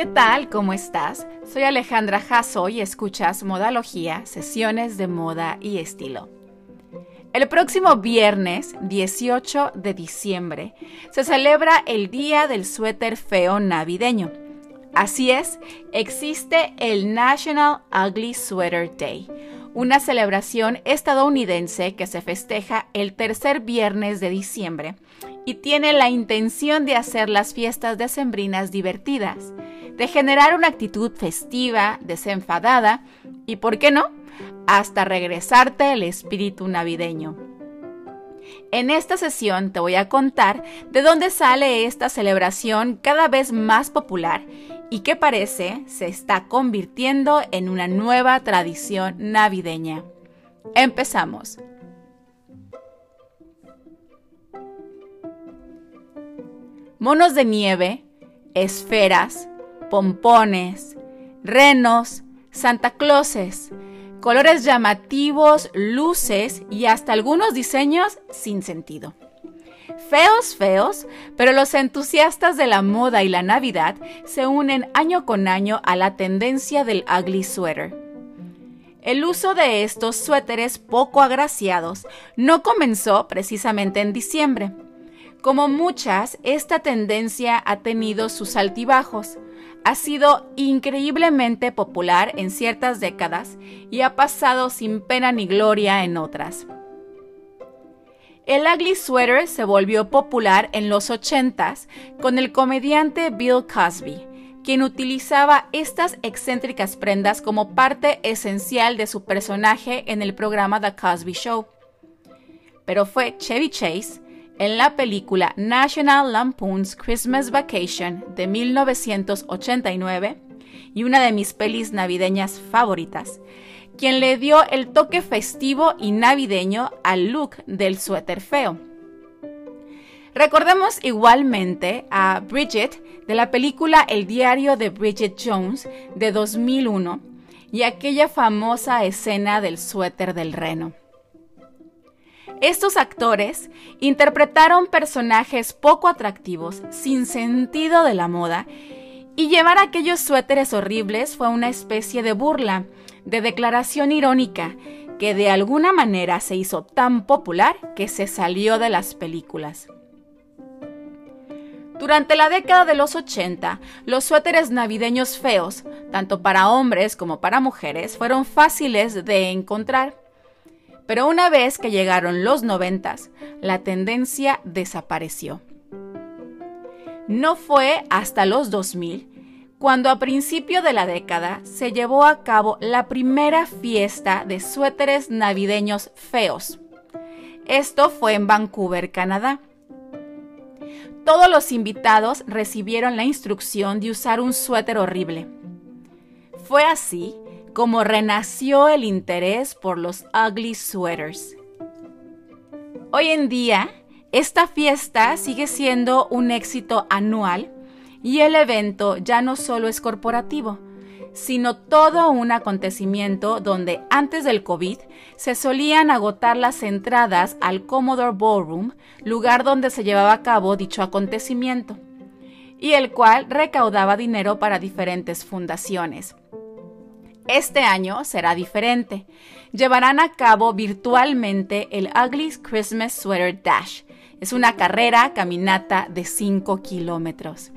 ¿Qué tal? ¿Cómo estás? Soy Alejandra Jasso y escuchas Modalogía, sesiones de moda y estilo. El próximo viernes 18 de diciembre se celebra el Día del Suéter Feo Navideño. Así es, existe el National Ugly Sweater Day, una celebración estadounidense que se festeja el tercer viernes de diciembre y tiene la intención de hacer las fiestas decembrinas divertidas, de generar una actitud festiva, desenfadada y, ¿por qué no?, hasta regresarte el espíritu navideño. En esta sesión te voy a contar de dónde sale esta celebración cada vez más popular y que parece se está convirtiendo en una nueva tradición navideña. Empezamos. Monos de nieve, esferas, pompones, renos, Santa Clauses, colores llamativos, luces y hasta algunos diseños sin sentido. Feos, feos, pero los entusiastas de la moda y la Navidad se unen año con año a la tendencia del ugly sweater. El uso de estos suéteres poco agraciados no comenzó precisamente en diciembre. Como muchas, esta tendencia ha tenido sus altibajos, ha sido increíblemente popular en ciertas décadas y ha pasado sin pena ni gloria en otras. El ugly sweater se volvió popular en los 80s con el comediante Bill Cosby, quien utilizaba estas excéntricas prendas como parte esencial de su personaje en el programa The Cosby Show. Pero fue Chevy Chase en la película National Lampoon's Christmas Vacation de 1989 y una de mis pelis navideñas favoritas, quien le dio el toque festivo y navideño al look del suéter feo. Recordemos igualmente a Bridget de la película El diario de Bridget Jones de 2001 y aquella famosa escena del suéter del reno. Estos actores interpretaron personajes poco atractivos, sin sentido de la moda, y llevar aquellos suéteres horribles fue una especie de burla, de declaración irónica, que de alguna manera se hizo tan popular que se salió de las películas. Durante la década de los 80, los suéteres navideños feos, tanto para hombres como para mujeres, fueron fáciles de encontrar. Pero una vez que llegaron los noventas, la tendencia desapareció. No fue hasta los 2000 cuando a principio de la década se llevó a cabo la primera fiesta de suéteres navideños feos. Esto fue en Vancouver, Canadá. Todos los invitados recibieron la instrucción de usar un suéter horrible. Fue así como renació el interés por los ugly sweaters. Hoy en día, esta fiesta sigue siendo un éxito anual y el evento ya no solo es corporativo, sino todo un acontecimiento donde antes del COVID se solían agotar las entradas al Commodore Ballroom, lugar donde se llevaba a cabo dicho acontecimiento, y el cual recaudaba dinero para diferentes fundaciones. Este año será diferente. Llevarán a cabo virtualmente el Ugly Christmas Sweater Dash. Es una carrera caminata de 5 kilómetros.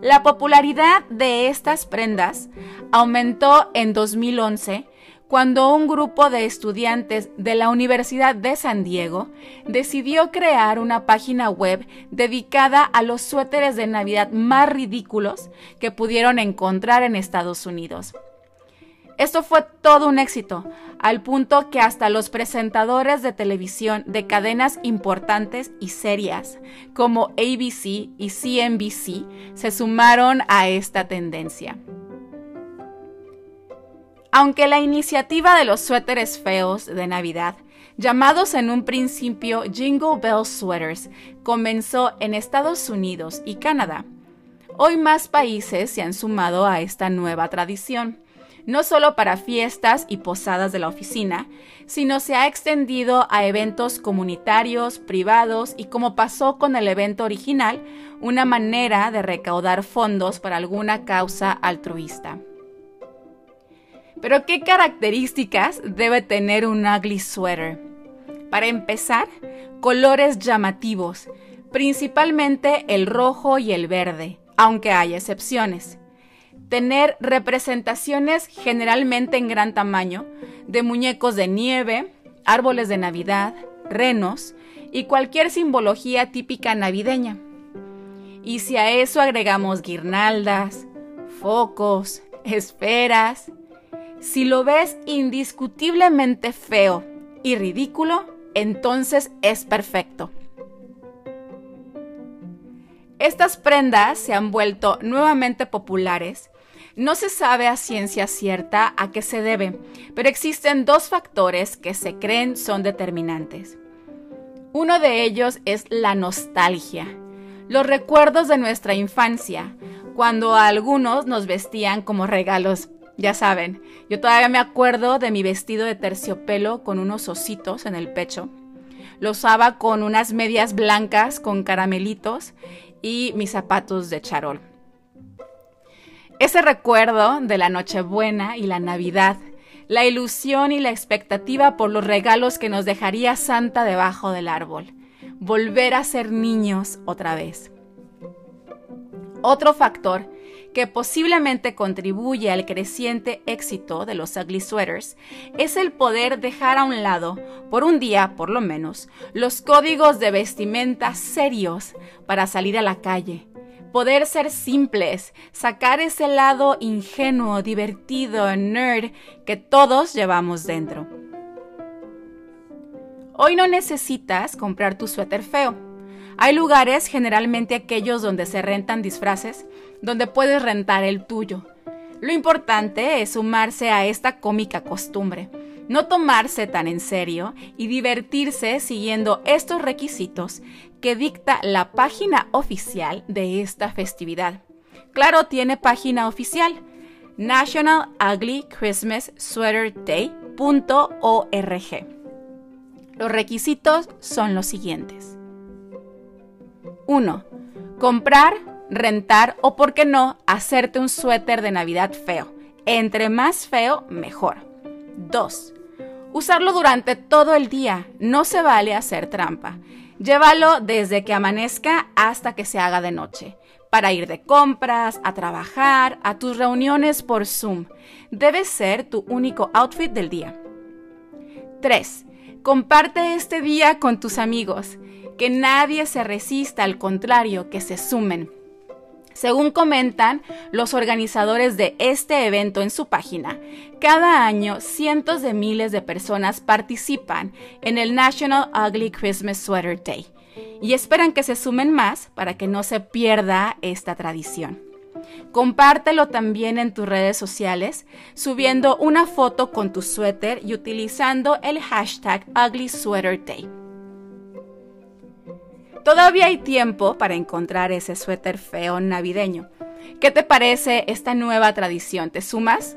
La popularidad de estas prendas aumentó en 2011 cuando un grupo de estudiantes de la Universidad de San Diego decidió crear una página web dedicada a los suéteres de Navidad más ridículos que pudieron encontrar en Estados Unidos. Esto fue todo un éxito, al punto que hasta los presentadores de televisión de cadenas importantes y serias como ABC y CNBC se sumaron a esta tendencia. Aunque la iniciativa de los suéteres feos de Navidad, llamados en un principio Jingle Bell Sweaters, comenzó en Estados Unidos y Canadá, hoy más países se han sumado a esta nueva tradición, no solo para fiestas y posadas de la oficina, sino se ha extendido a eventos comunitarios, privados y como pasó con el evento original, una manera de recaudar fondos para alguna causa altruista. Pero ¿qué características debe tener un ugly sweater? Para empezar, colores llamativos, principalmente el rojo y el verde, aunque hay excepciones tener representaciones generalmente en gran tamaño de muñecos de nieve, árboles de Navidad, renos y cualquier simbología típica navideña. Y si a eso agregamos guirnaldas, focos, esferas, si lo ves indiscutiblemente feo y ridículo, entonces es perfecto. Estas prendas se han vuelto nuevamente populares no se sabe a ciencia cierta a qué se debe, pero existen dos factores que se creen son determinantes. Uno de ellos es la nostalgia, los recuerdos de nuestra infancia, cuando a algunos nos vestían como regalos. Ya saben, yo todavía me acuerdo de mi vestido de terciopelo con unos ositos en el pecho. Lo usaba con unas medias blancas con caramelitos y mis zapatos de charol. Ese recuerdo de la Nochebuena y la Navidad, la ilusión y la expectativa por los regalos que nos dejaría Santa debajo del árbol, volver a ser niños otra vez. Otro factor que posiblemente contribuye al creciente éxito de los ugly sweaters es el poder dejar a un lado, por un día por lo menos, los códigos de vestimenta serios para salir a la calle, poder ser simples, sacar ese lado ingenuo, divertido, nerd que todos llevamos dentro. Hoy no necesitas comprar tu suéter feo. Hay lugares, generalmente aquellos donde se rentan disfraces, donde puedes rentar el tuyo. Lo importante es sumarse a esta cómica costumbre no tomarse tan en serio y divertirse siguiendo estos requisitos que dicta la página oficial de esta festividad. Claro, tiene página oficial, National Ugly Christmas Sweater Day.org. Los requisitos son los siguientes. 1. Comprar, rentar o, por qué no, hacerte un suéter de Navidad feo. Entre más feo, mejor. 2. Usarlo durante todo el día. No se vale hacer trampa. Llévalo desde que amanezca hasta que se haga de noche. Para ir de compras, a trabajar, a tus reuniones por Zoom. Debe ser tu único outfit del día. 3. Comparte este día con tus amigos. Que nadie se resista, al contrario, que se sumen. Según comentan los organizadores de este evento en su página, cada año cientos de miles de personas participan en el National Ugly Christmas Sweater Day y esperan que se sumen más para que no se pierda esta tradición. Compártelo también en tus redes sociales, subiendo una foto con tu suéter y utilizando el hashtag Ugly Sweater Day. Todavía hay tiempo para encontrar ese suéter feo navideño. ¿Qué te parece esta nueva tradición? ¿Te sumas?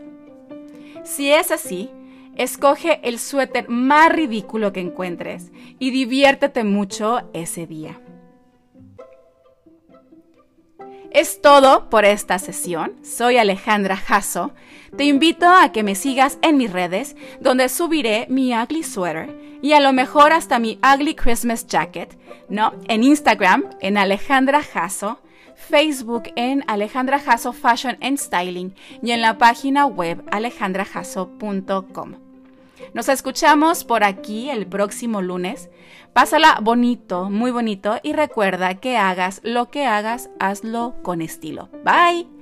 Si es así, escoge el suéter más ridículo que encuentres y diviértete mucho ese día. Es todo por esta sesión. Soy Alejandra Jasso. Te invito a que me sigas en mis redes, donde subiré mi ugly sweater y a lo mejor hasta mi ugly Christmas jacket, ¿no? En Instagram, en Alejandra Jasso, Facebook en Alejandra Jasso Fashion and Styling y en la página web alejandrajasso.com. Nos escuchamos por aquí el próximo lunes. Pásala bonito, muy bonito y recuerda que hagas lo que hagas, hazlo con estilo. Bye.